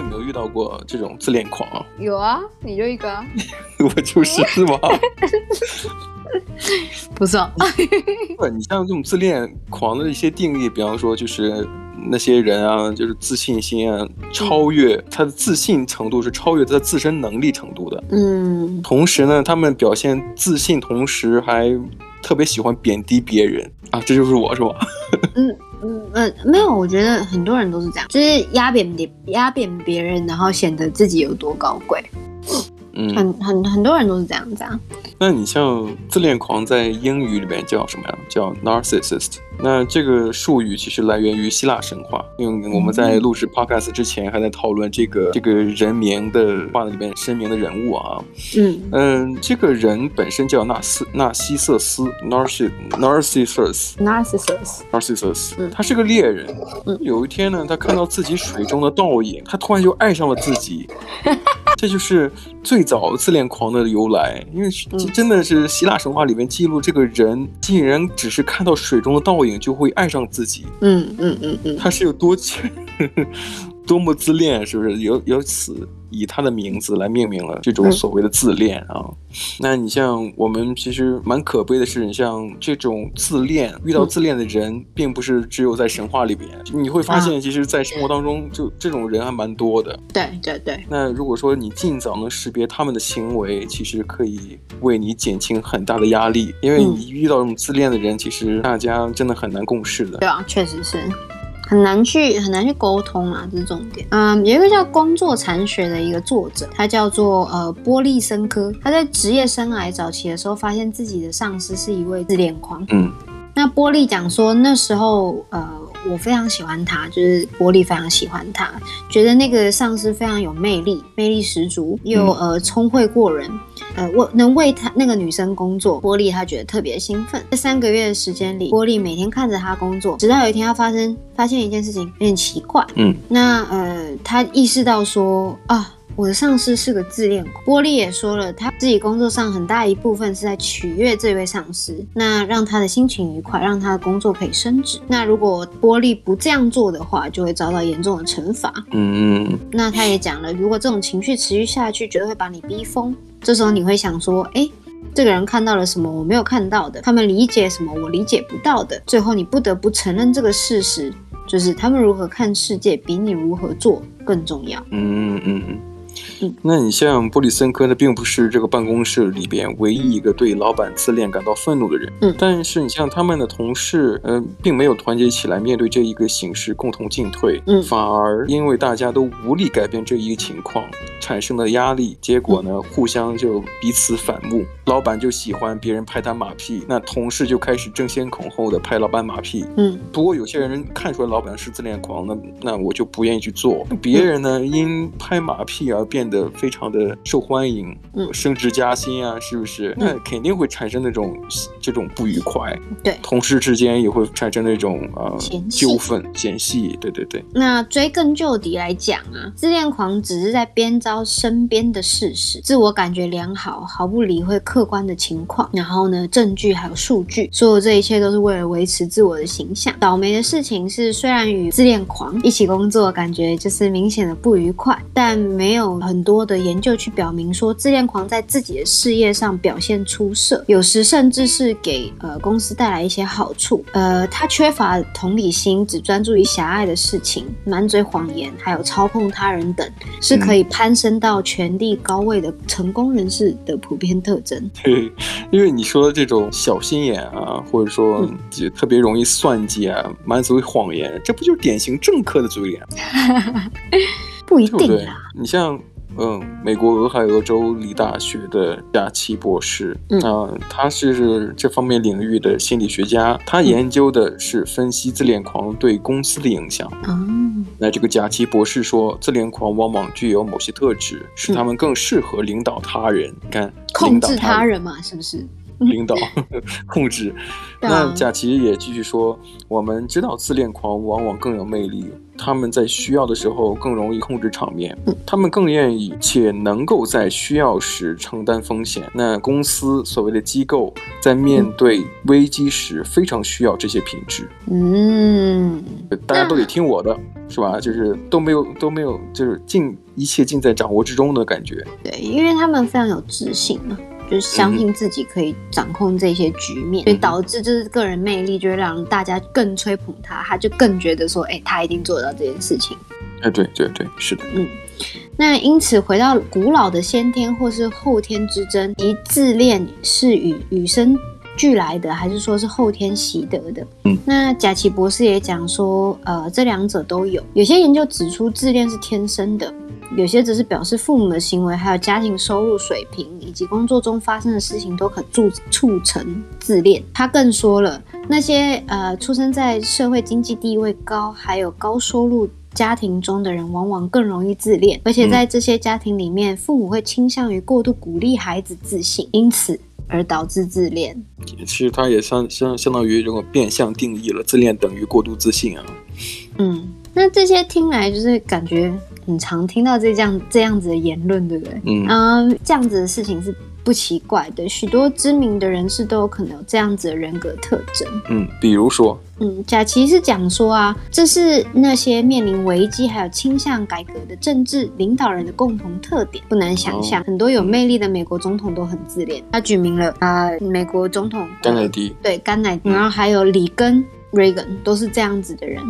有没有遇到过这种自恋狂？有啊，你就一个、啊，我就是是吗？不算啊，不，你像这种自恋狂的一些定义，比方说就是那些人啊，就是自信心啊，超越他的自信程度是超越他自身能力程度的。嗯，同时呢，他们表现自信，同时还特别喜欢贬低别人啊，这就是我是吧？嗯嗯呃，没有，我觉得很多人都是这样，就是压扁别压扁别人，然后显得自己有多高贵。嗯，很很很多人都是这样子啊。那你像自恋狂在英语里面叫什么呀？叫 narcissist。那这个术语其实来源于希腊神话，因为我们在录制 podcast 之前还在讨论这个这个人名的画里面声明的人物啊。嗯嗯，这个人本身叫纳斯纳西瑟斯 Narcissus Narcissus Narcissus Narcissus，他是个猎人。嗯有一天呢，他看到自己水中的倒影，他突然就爱上了自己。这就是最早自恋狂的由来，因为真的是希腊神话里面记录这个人竟然只是看到水中的倒影就会爱上自己。嗯嗯嗯嗯，他是有多多么自恋，是不是？由由此。以他的名字来命名了这种所谓的自恋啊，嗯、那你像我们其实蛮可悲的是，你像这种自恋遇到自恋的人，嗯、并不是只有在神话里边，你会发现，其实，在生活当中，就这种人还蛮多的。对对对。那如果说你尽早能识别他们的行为，其实可以为你减轻很大的压力，因为你遇到这种自恋的人，其实大家真的很难共事的。对啊，确实是。很难去很难去沟通啊，这是重点。嗯，有一个叫光作残学的一个作者，他叫做呃波利森科。他在职业生涯早期的时候，发现自己的上司是一位自恋狂。嗯，那波利讲说，那时候呃我非常喜欢他，就是波利非常喜欢他，觉得那个上司非常有魅力，魅力十足，又呃聪慧过人。呃，我能为他那个女生工作，波利他觉得特别兴奋。在三个月的时间里，波利每天看着他工作，直到有一天他发生发现一件事情有点奇怪。嗯，那呃，他意识到说啊，我的上司是个自恋狂。波利也说了，他自己工作上很大一部分是在取悦这位上司，那让他的心情愉快，让他的工作可以升职。那如果波利不这样做的话，就会遭到严重的惩罚。嗯，那他也讲了，如果这种情绪持续下去，绝对会把你逼疯。这时候你会想说，哎，这个人看到了什么我没有看到的？他们理解什么我理解不到的？最后你不得不承认这个事实，就是他们如何看世界比你如何做更重要。嗯嗯嗯。那你像布里森科呢，并不是这个办公室里边唯一一个对老板自恋感到愤怒的人。嗯，但是你像他们的同事，呃，并没有团结起来面对这一个形势，共同进退。嗯，反而因为大家都无力改变这一个情况，产生了压力，结果呢，互相就彼此反目。老板就喜欢别人拍他马屁，那同事就开始争先恐后的拍老板马屁。嗯，不过有些人看出来老板是自恋狂，那那我就不愿意去做。别人呢，因拍马屁而变得非常的受欢迎，嗯，升职加薪啊，是不是？那肯定会产生那种这种不愉快。对，同事之间也会产生那种呃纠纷、嫌隙。对对对。那追根究底来讲啊，自恋狂只是在编造身边的事实，自我感觉良好，毫不理会客观的情况。然后呢，证据还有数据，所有这一切都是为了维持自我的形象。倒霉的事情是，虽然与自恋狂一起工作，感觉就是明显的不愉快，但没有很多。的研究去表明说，自恋狂在自己的事业上表现出色，有时甚至是给呃公司带来一些好处。呃，他缺乏同理心，只专注于狭隘的事情，满嘴谎言，还有操控他人等，是可以攀升到权力高位的成功人士的普遍特征。对，因为你说的这种小心眼啊，或者说特别容易算计啊，满嘴谎言，这不就是典型政客的嘴脸？不一定啊，你像。嗯，美国俄亥俄州立大学的贾奇博士，嗯、呃，他是这方面领域的心理学家，他研究的是分析自恋狂对公司的影响。嗯，那这个贾奇博士说，自恋狂往往具有某些特质，使他们更适合领导他人。你看，控制他人嘛，是不是？领导 控制。那贾奇也继续说，我们知道自恋狂往往更有魅力。他们在需要的时候更容易控制场面，他们更愿意且能够在需要时承担风险。那公司所谓的机构在面对危机时非常需要这些品质。嗯，大家都得听我的，是吧？就是都没有都没有，就是尽一切尽在掌握之中的感觉。对，因为他们非常有自信嘛。就是相信自己可以掌控这些局面，嗯、所以导致就是个人魅力，就会让大家更吹捧他，他就更觉得说，哎、欸，他一定做得到这件事情。哎，对对对，是的。嗯，那因此回到古老的先天或是后天之争，一自恋是与与生俱来的，还是说是后天习得的？嗯，那贾奇博士也讲说，呃，这两者都有。有些研究指出，自恋是天生的。有些只是表示父母的行为，还有家庭收入水平以及工作中发生的事情都可促促成自恋。他更说了，那些呃出生在社会经济地位高还有高收入家庭中的人，往往更容易自恋，而且在这些家庭里面，父母会倾向于过度鼓励孩子自信，因此而导致自恋。其实他也相相相当于这种变相定义了自恋等于过度自信啊。嗯，那这些听来就是感觉。很常听到这样这样子的言论，对不对？嗯，嗯，这样子的事情是不奇怪的。许多知名的人士都有可能有这样子的人格特征。嗯，比如说，嗯，贾奇是讲说啊，这是那些面临危机还有倾向改革的政治领导人的共同特点。不难想象，哦、很多有魅力的美国总统都很自恋。他举明了啊、呃，美国总统甘乃迪，对，甘乃迪，然后还有里根。Reagan 都是这样子的人。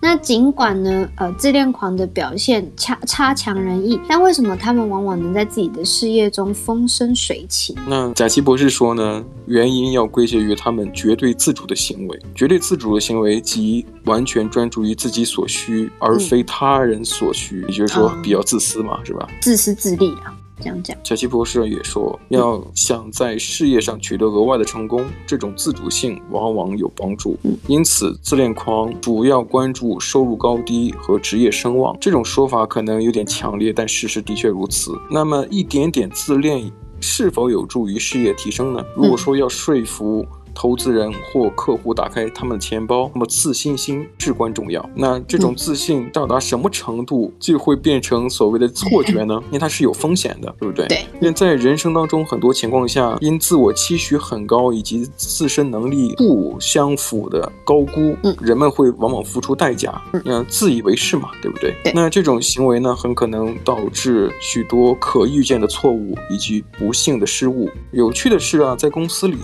那尽管呢，呃，自恋狂的表现差差强人意，但为什么他们往往能在自己的事业中风生水起？那贾奇博士说呢，原因要归结于他们绝对自主的行为。绝对自主的行为即完全专注于自己所需，而非他人所需，嗯、也就是说比较自私嘛，嗯、是吧？自私自利啊。这样讲，贾西博士也说，要想在事业上取得额外的成功，这种自主性往往有帮助。因此，自恋狂主要关注收入高低和职业声望。这种说法可能有点强烈，但事实的确如此。那么，一点点自恋是否有助于事业提升呢？如果说要说服。投资人或客户打开他们的钱包，那么自信心至关重要。那这种自信到达什么程度就会变成所谓的错觉呢？因为它是有风险的，对不对？对。因为在人生当中，很多情况下，因自我期许很高以及自身能力不相符的高估，人们会往往付出代价，嗯，自以为是嘛，对不对？对。那这种行为呢，很可能导致许多可预见的错误以及不幸的失误。有趣的是啊，在公司里。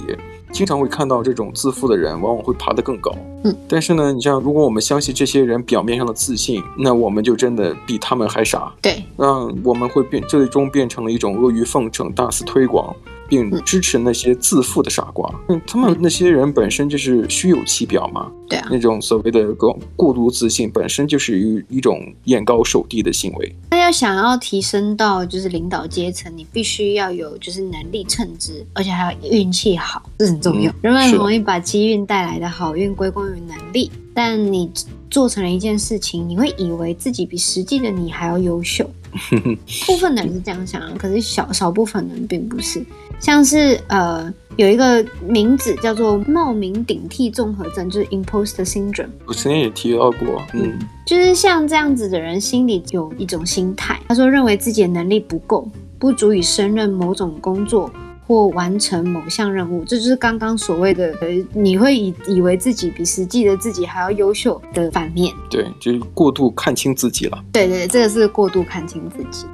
经常会看到这种自负的人，往往会爬得更高。嗯，但是呢，你像如果我们相信这些人表面上的自信，那我们就真的比他们还傻。对，那我们会变，最终变成了一种阿谀奉承、大肆推广。并支持那些自负的傻瓜，嗯，他们那些人本身就是虚有其表嘛，对啊，那种所谓的过过度自信，本身就是一一种眼高手低的行为。那要想要提升到就是领导阶层，你必须要有就是能力称职，而且还要运气好，这很重要。嗯，人们很容易把机运带来的好运归功于能力，但你做成了一件事情，你会以为自己比实际的你还要优秀。部分人是这样想，可是小少部分人并不是。像是呃，有一个名字叫做冒名顶替综合症，就是 imposter syndrome。我之前也提到过，嗯，就是像这样子的人心里有一种心态，他说认为自己的能力不够，不足以胜任某种工作。或完成某项任务，这就是刚刚所谓的呃，你会以以为自己比实际的自己还要优秀的反面。对，就是过度看清自己了。对对，这个是过度看清自己。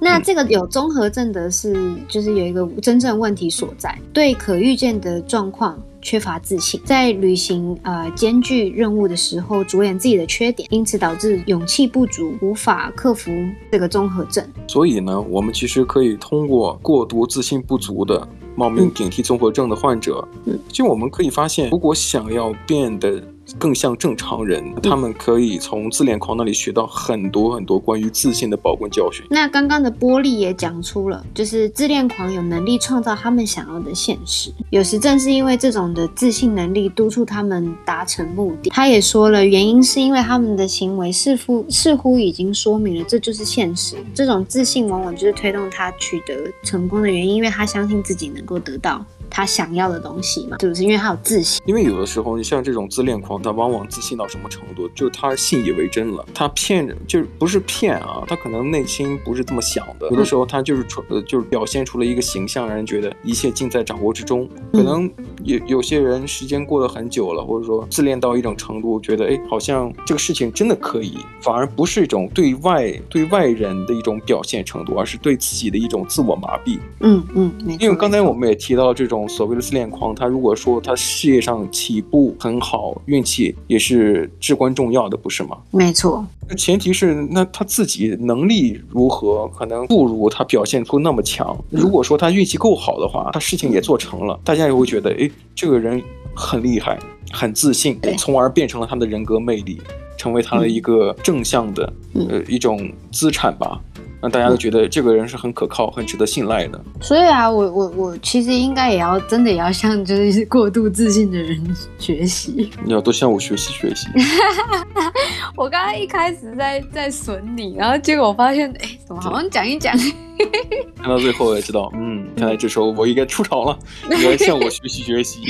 那这个有综合症的是，就是有一个真正问题所在，对可预见的状况。缺乏自信，在履行呃艰巨任务的时候，着眼自己的缺点，因此导致勇气不足，无法克服这个综合症。所以呢，我们其实可以通过过度自信不足的冒名顶替综合症的患者，嗯，就我们可以发现，如果想要变得。更像正常人，他们可以从自恋狂那里学到很多很多关于自信的宝贵教训。那刚刚的波利也讲出了，就是自恋狂有能力创造他们想要的现实。有时正是因为这种的自信能力督促他们达成目的。他也说了，原因是因为他们的行为似乎似乎已经说明了这就是现实。这种自信往往就是推动他取得成功的原因，因为他相信自己能够得到他想要的东西嘛，是不是？因为他有自信。因为有的时候，你像这种自恋狂，他往往自信到什么程度？就是他信以为真了，他骗着，就是不是骗啊，他可能内心不是这么想的。有的时候他就是出，呃，就是表现出了一个形象，让人觉得一切尽在掌握之中。可能有有些人时间过了很久了，或者说自恋到一种程度，觉得哎，好像这个事情真的可以，反而不是一种对外对外人的一种表现程度，而是对自己的一种自我麻痹。嗯嗯，因为刚才我们也提到了这种所谓的自恋狂，他如果说他事业上起步很好，运气也是至关重要的，不是吗？没错。那前提是那他自己能力如何，可能不如他表现出那么强。如果说他运气够好的话，他事情也做成了，大家也会觉得，哎，这个人很厉害，很自信，从而变成了他的人格魅力，成为他的一个正向的，呃，一种资产吧。让大家都觉得这个人是很可靠、很值得信赖的。所以啊，我我我其实应该也要真的也要向就是过度自信的人学习。你要多向我学习学习。我刚刚一开始在在损你，然后结果我发现，哎，怎么好像讲一讲，看到最后也知道，嗯，看来这时候我应该出场了，你要向我学习学习。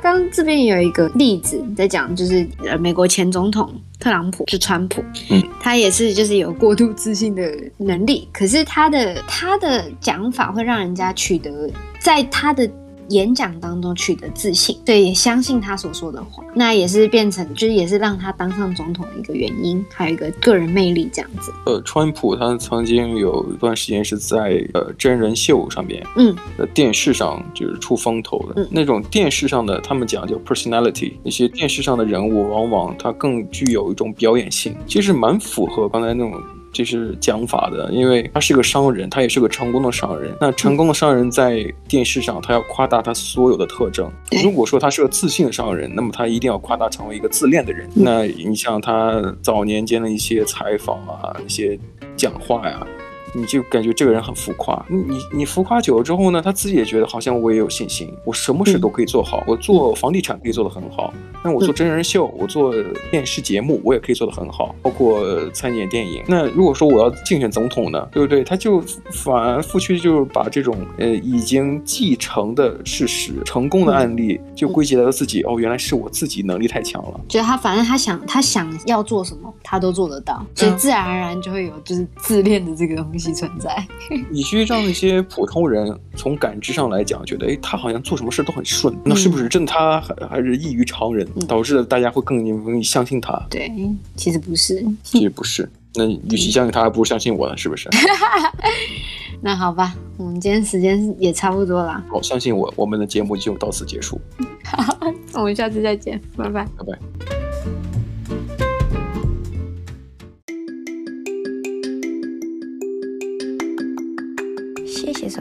刚这边有一个例子在讲，就是呃，美国前总统。特朗普是川普，嗯，他也是就是有过度自信的能力，可是他的他的讲法会让人家取得在他的。演讲当中取得自信，对，也相信他所说的话，那也是变成，就是也是让他当上总统的一个原因，还有一个个人魅力这样子。呃，川普他曾经有一段时间是在呃真人秀上面，嗯，呃电视上就是出风头的，嗯，那种电视上的他们讲叫 personality，那些电视上的人物往往他更具有一种表演性，其实蛮符合刚才那种。这是讲法的，因为他是个商人，他也是个成功的商人。那成功的商人在电视上，他要夸大他所有的特征。如果说他是个自信的商人，那么他一定要夸大成为一个自恋的人。那你像他早年间的一些采访啊，一些讲话呀。你就感觉这个人很浮夸，你你你浮夸久了之后呢，他自己也觉得好像我也有信心，我什么事都可以做好，嗯、我做房地产可以做得很好，那我做真人秀，我做电视节目，我也可以做得很好，包括参演电影。那如果说我要竞选总统呢，对不对？他就反复去就是把这种呃已经继承的事实、成功的案例，就归结到自己、嗯、哦，原来是我自己能力太强了。觉得他反正他想他想要做什么，他都做得到，所以自然而然就会有就是自恋的这个东西。存在，以至于让那些普通人从感知上来讲，觉得哎，他好像做什么事都很顺，那是不是真的他还还是异于常人，嗯、导致了大家会更容易相信他？对，其实不是，其实不是。那与其相信他，还不如相信我呢，是不是？那好吧，我们今天时间也差不多了。好，相信我，我们的节目就到此结束。好，我们下次再见，拜拜，拜拜。